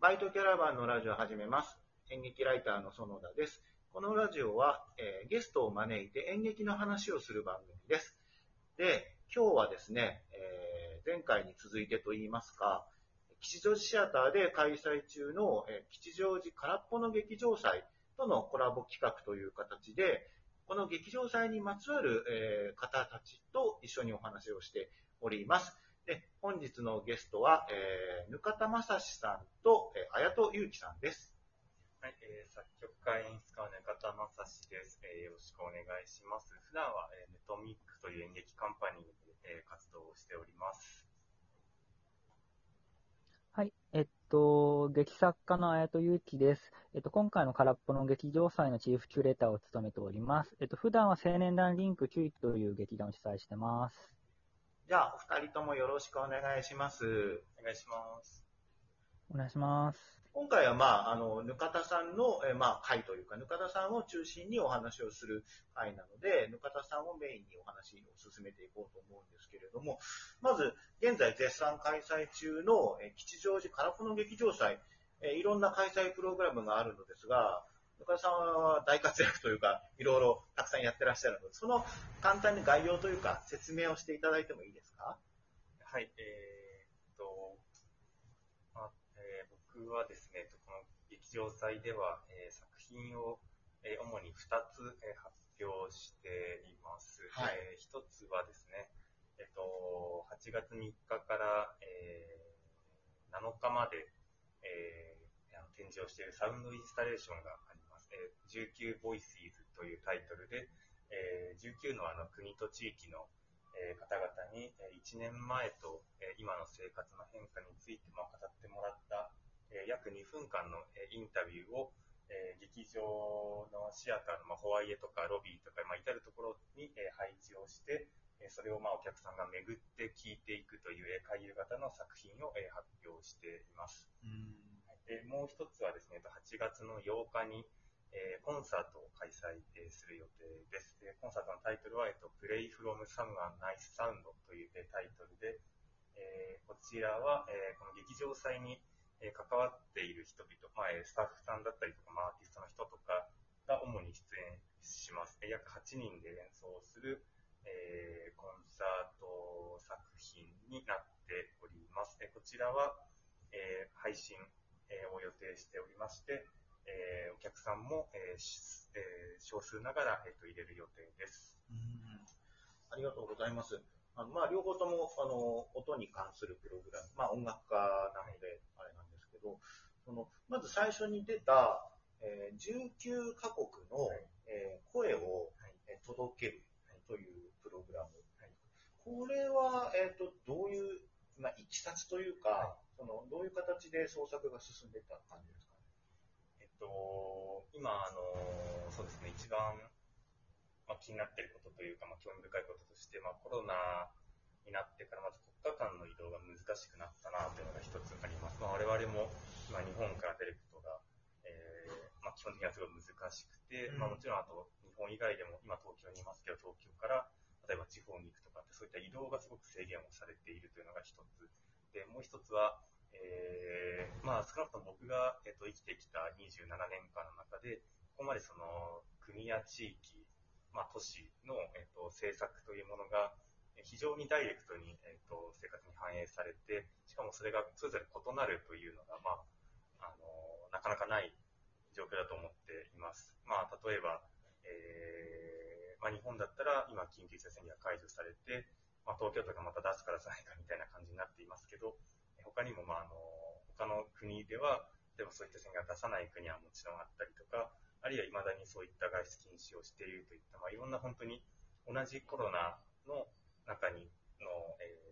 バイトキャラバンのラジオを始めます。演劇ライターの園田です。このラジオは、えーゲストを招いて演劇の話をする番組です。で、今日はですね、えー前回に続いてと言いますか、吉祥寺シアターで開催中の、えー吉祥寺空っぽの劇場祭とのコラボ企画という形で、この劇場祭にまつわる、えー方たちと一緒にお話をしております。で、本日のゲストは、えー、ぬかたまさしさんと、えー、あやとゆうきさんです。はい、えー作曲家演出家の中田正史です、えーよろしくお願いします。普段は、えーネトミックという演劇カンパニーで、えー活動をしております。はい。えっと、劇作家の綾戸祐樹です。えっと、今回の空っぽの劇場祭のチーフキュレーターを務めております。えっと、普段は青年団リンク9という劇団を主催してます。じゃあ、お二人ともよろしくお願いします。お願いします。お願いします。今回は、まあ、あの、ぬかたさんの、えーまあ、会というか、ぬかたさんを中心にお話をする会なので、ぬかたさんをメインにお話を進めていこうと思うんですけれども、まず、現在絶賛開催中の、えー吉祥寺空っぽの劇場祭、えーいろんな開催プログラムがあるのですが、ぬかたさんは大活躍というか、いろいろたくさんやってらっしゃるので、その簡単に概要というか、説明をしていただいてもいいですか？はい、えーっと、まあえー僕はですね、えっとこの劇場祭では、えー作品を、えー主に2つ、えー発表しています。はい。えー一つはですね、えっと、8月3日から、えー7日まで、えー展示をしているサウンドインスタレーションがあえー19 Voices というタイトルで、えー19のあの国と地域のえー方々に、え1年前と、えー今の生活の変化についても語ってもらった、えー約2分間の、えーインタビューを、えー劇場のシアターの、まあ、ホワイエとかロビーとか、まあ、至るところに、えー配置をして、えーそれをまあお客さんが巡って聞いていくという、えー回遊型の作品を、えー発表しています。でもう一つはですね、えっと8月の8日に、えーコンサートを開催、する予定です。でコンサートのタイトルは、えっと、Play from Some Nice Sound という、タイトルで、えーこちらは、えーこの劇場祭に、え関わっている人々、まあ、スタッフさんだったりとか、まあ、アーティストの人とかが主に出演します。約8人で演奏する、えーコンサート作品になっております。こちらは、えー配信、えを予定しておりまして、えーお客さんも、えーしえー少数ながら、えーと入れる予定です。ありがとうございます。あのまあ、両方とも、あの、音に関するプログラム、まあ、音楽家なので、あれなんですけど、その、まず最初に出た、えー19カ国の、はい。えー声を、はい。えー届けるというプログラム。はい。これは、えっ、と、どういう、まあ、いきさつというか、はい。その、どういう形で創作が進んでいった感と、今、あの、そうですね、一番、まあ、気になっていることというか、まあ、興味深いこととして、まあ、コロナになってから、まず国家間の移動が難しくなったなというのが一つあります。まあ、我々も、今、日本から出ることが、えーまあ、基本的にはすごい難しくて、うんまあ、もちろん、あと、日本以外でも、今、東京にいますけど、東京から、例えば地方に行くとかって、そういった移動がすごく制限をされているというのが一つ。で、もう一つは、えーまあ、少なくとも僕が、えっと生きてきた27年間の中で、ここまでその国や地域、まあ、都市の、えっと政策というものが非常にダイレクトに、えっと生活に反映されて、しかもそれがそれぞれ異なるというのが、まあ、あのなかなかない状況だと思っています。まあ、例えば、えーまあ、日本だったら今緊急事態宣言が解除されて、まあ、東京都がまた出すから出さないかみたいな感じになっていますけど、他にも、まあ、あの、他の国では、例えばそういった宣言が出さない国はもちろんあったりとか、あるいは未だにそういった外出禁止をしているといった、まあ、いろんな本当に同じコロナの中に、の、えー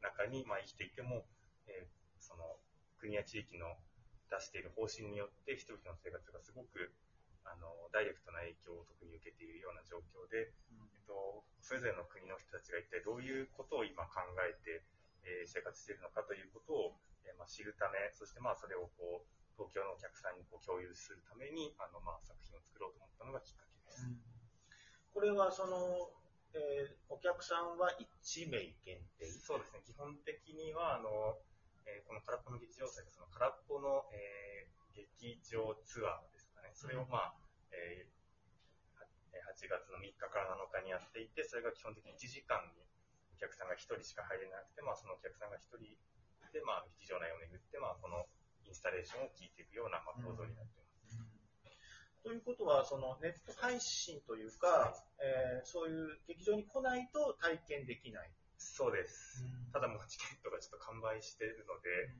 中に、まあ、生きていても、えーその、国や地域の出している方針によって人々の生活がすごく、あの、ダイレクトな影響を特に受けているような状況で、えっと、それぞれの国の人たちが一体どういうことを今考えて、えー生活しているのかということを、えーまあ、知るため、そしてまあそれをこう東京のお客さんにこう共有するためにあの、まあ、作品を作ろうと思ったのがきっかけです。これは、その、えーお客さんは1名限定？そうですね、基本的には、あの、えーこの空っぽの劇場祭がその空っこの、えー、劇場ツアーですかね。それをまあ、えー、8月の3日から7日にやっていて、それが基本的に1時間にお客さんが1人しか入れなくて、まあそのお客さんが1人で、まあ劇場内を巡って、まあこのインスタレーションを聞いていくような、まあ、構造になっています。ということは、そのネット配信というか、えー、そういう劇場に来ないと体験できない。そうです。ただもうチケットがちょっと完売しているので、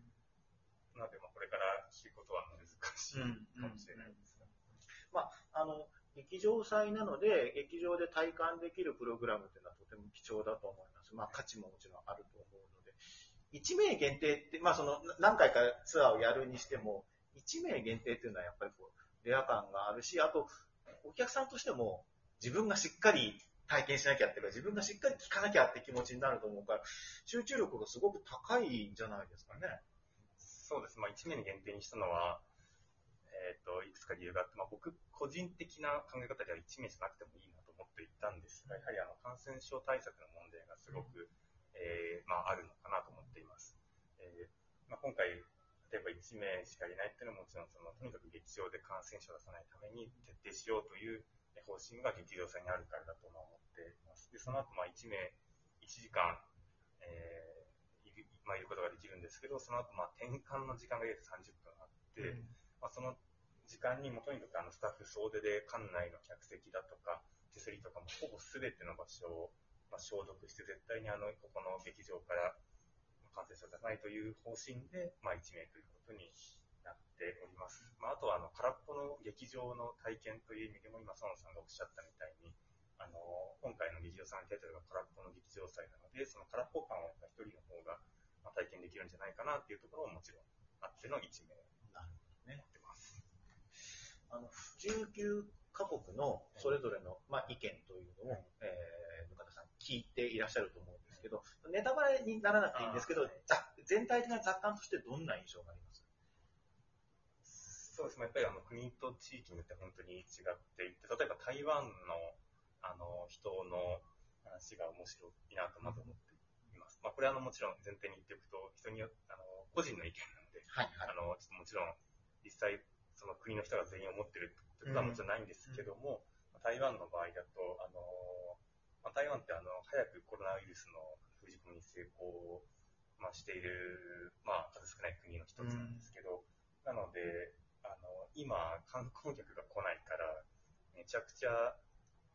なので、まあ、これから聞くことは難しいかもしれないですが。まあ、あの、劇場祭なので、劇場で体感できるプログラムというのはとても貴重だと思います。まあ、価値ももちろんあると思うので。1名限定って、まあ、その、何回かツアーをやるにしても、1名限定っていうのはやっぱりこう、レア感があるし、あと、お客さんとしても自分がしっかり体験しなきゃっていうか、自分がしっかり聞かなきゃって気持ちになると思うから、集中力がすごく高いんじゃないですかね。そうです。まあ、1年に限定にしたのは、えっ、ー、と、いくつか理由があって、まあ、僕、個人的な考え方では1名じゃなくてもいいなと思ったんですが、やはりあの、感染症対策の問題がすごく、えー、まあ、あるのかなと思っています。えー、まあ、今回、例えば1名しかいないっていうのはもちろんその、とにかく劇場で感染者を出さないために徹底しようという方針が劇場祭にあるからだと思っています。で、その後、まあ1名1時間、えー、いる、まあ、いることができるんですけど、その後、まあ転換の時間が約30分あって、うん、まあその時間にもとにかくあのスタッフ総出で館内の客席だとか、手すりとかもほぼ全ての場所を、まあ、消毒して絶対にあの、ここの劇場から感染者じゃないという方針で、まあ、1名ということになっております。まあ、あとは、あの、空っぽの劇場の体験という意味でも、今、園さんがおっしゃったみたいに、あの、今回の劇場さんタイトルが空っぽの劇場祭なので、その空っぽ感をやっぱ一人の方が、まあ、体験できるんじゃないかなっていうところももちろんあっての1名なるほどね。ってます。あの、19カ国のそれぞれの、まあ、意見というのを、えー、向田さん聞いていらっしゃると思うんですけど、ネタバレにならなくていいんですけど、全体的な雑感としてどんな印象がありますそうですね、やっぱりあの国と地域によって本当に違っていて、例えば台湾のあの人の話が面白いなとまず思っています。まあ、これはあのもちろん前提に言っておくと、人によあの個人の意見なので、はいはい、あのちょっともちろん実際その国の人が全員思ってるとはもちろんないんですけども、うん、台湾の場合だと、あのまあ、台湾ってあの早くコロナウイルスの封じ込めに成功、まあ、している、まあ、数少ない国の一つなんですけど、うん、なので、あの、今、観光客が来ないから、めちゃくちゃ、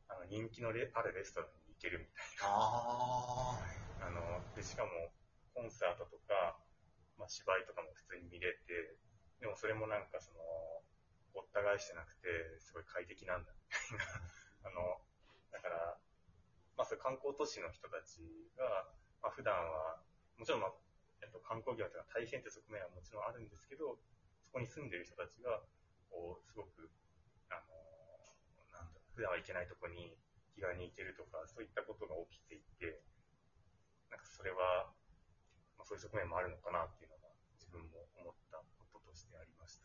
あの、人気のレあるレストランに行けるみたいな。ああの、で、しかも、コンサートとか、まあ、芝居とかも普通に見れて、でもそれもなんかその、ごった返してなくて、すごい快適なんだ、みたいな。あの、だから、まあ、そ観光都市の人たちが、まあ、普段は、もちろん、まあ、えっと、観光業というのは大変って側面はもちろんあるんですけど、こに住んでる人たちが、こう、すごく、あの、なんだ、普段は行けないとこに気軽に行けるとか、そういったことが起きていて、なんかそれは、まあ、そういう側面もあるのかなっていうのが、自分も思ったこととしてありました。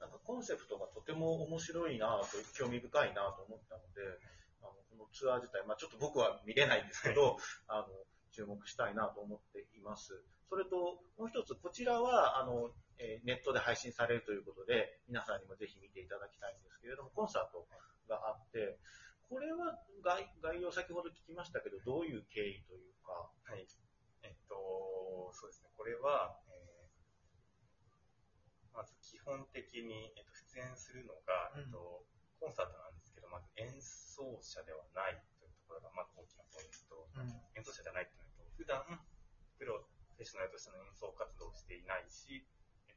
なんかコンセプトがとても面白いなと、興味深いなと思ったので、あのこのツアー自体、まあ、ちょっと僕は見れないんですけど、あの注目したいなと思っています。それと、もう一つ、こちらは、あの、えネットで配信されるということで、皆さんにもぜひ見ていただきたいんですけれども、コンサートがあって、これは概概要先ほど聞きましたけど、どういう経緯というか？はい。えっと、そうですね。これは、本的に、えっと、出演するのが、えっと、コンサートなんですけど、まず演奏者ではないというところが、まず大きなポイント。うん、演奏者じゃないっていうのと、普段、プロフェッショナルとしての演奏活動をしていないし、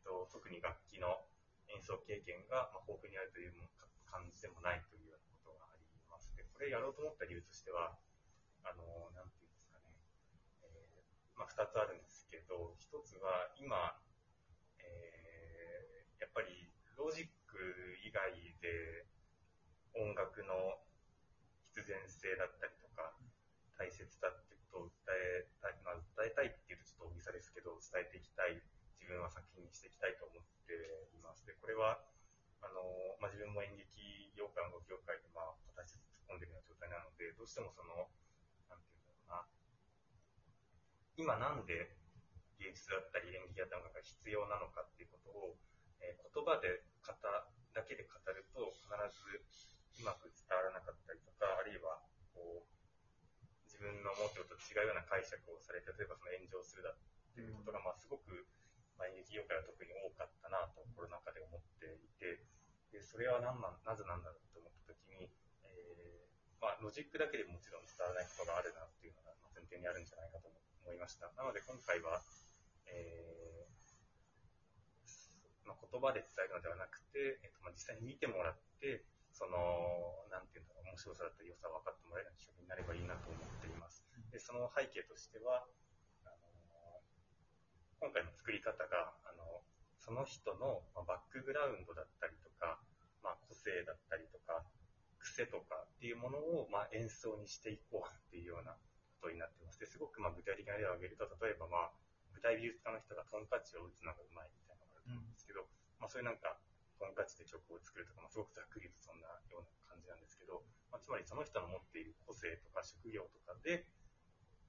と、特に楽器の演奏経験が、まあ、豊富にあるという感じでもないというようなことがあります。で、これやろうと思った理由としては、あの、なんていうんですかね、えー、まあ、二つあるんですけど、一つは今、えー、やっぱりロジック以外で音楽の必然性だったりとか、大切だってことを訴えたい、まあ、訴えたいっていうとちょっと大げさですけど、伝えていきたい自分は作品にしていきたいと思っています。で、これは、あの、まあ、自分も演劇業界の業界で、まあ、形突っ込んでるような状態なので、どうしてもその、なんていうんだろうな、今なんで芸術だったり演劇だったりが必要なのかっていうことを、えー、言葉で語だけで語ると必ずうまく伝わらなかったりとか、あるいはこう自分の思ってると違うような解釈をされて、例えばその炎上するだっていうことが、まあ、すごく、まあ、演劇業界は特に多かったなとコロナ禍で思っていて、でそれは何なんなぜなんだろうと思ったときに、えーまあ、ロジックだけでもちろん伝わらないことがあるなっていうのが前提にあるんじゃないかと思いました。なので今回は、えーまあ、言葉で伝えるのではなくて、えーとまあ、実際に見てもらって、その、なんていうんだろう、面白さだったり良さを分かってもらえるような企画になればいいなと思っています。で、その背景としては、あの今回の作り方が、あのその人のバックグラウンドだったりとか、まあ、個性だったりとか、癖とかっていうものを、まあ、演奏にしていこうっていうようなことになってます。ですごくまあ具体的な例を挙げると、例えばまあ、舞台美術家の人がトンカチを打つのがうまいみたいなのがあると思うんですけど、うん、まあ、そういうなんか、トンカチで曲を作るとか、まあ、すごくざっくりとそんなような感じなんですけど、まあ、つまりその人の持っている個性とか職業とかで、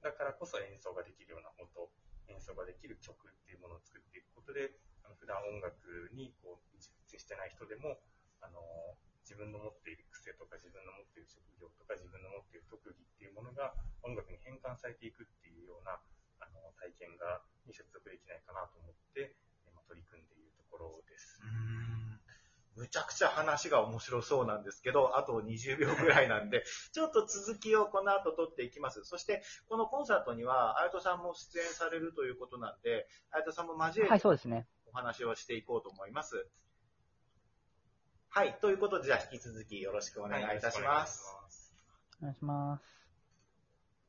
だからこそ演奏ができるような音、演奏ができる曲っていうものを作っていくことで、あの普段音楽にこう接してない人でも、あの自分の持っている癖とか自分の持っている職業とか自分の持っている特技っていうものが音楽に変換されていくっていうようなあの体験がに接続できないかなと思って、今取り組んでいる。ころです。むちゃくちゃ話が面白そうなんですけど、あと20秒ぐらいなんで、ちょっと続きをこの後取っていきます。そして、このコンサートには、あやとさんも出演されるということなんで、あやとさんも交えて、お話をしていこうと思います。はい、ということで、じゃあ引き続きよろしくお願いいたします。お願いします。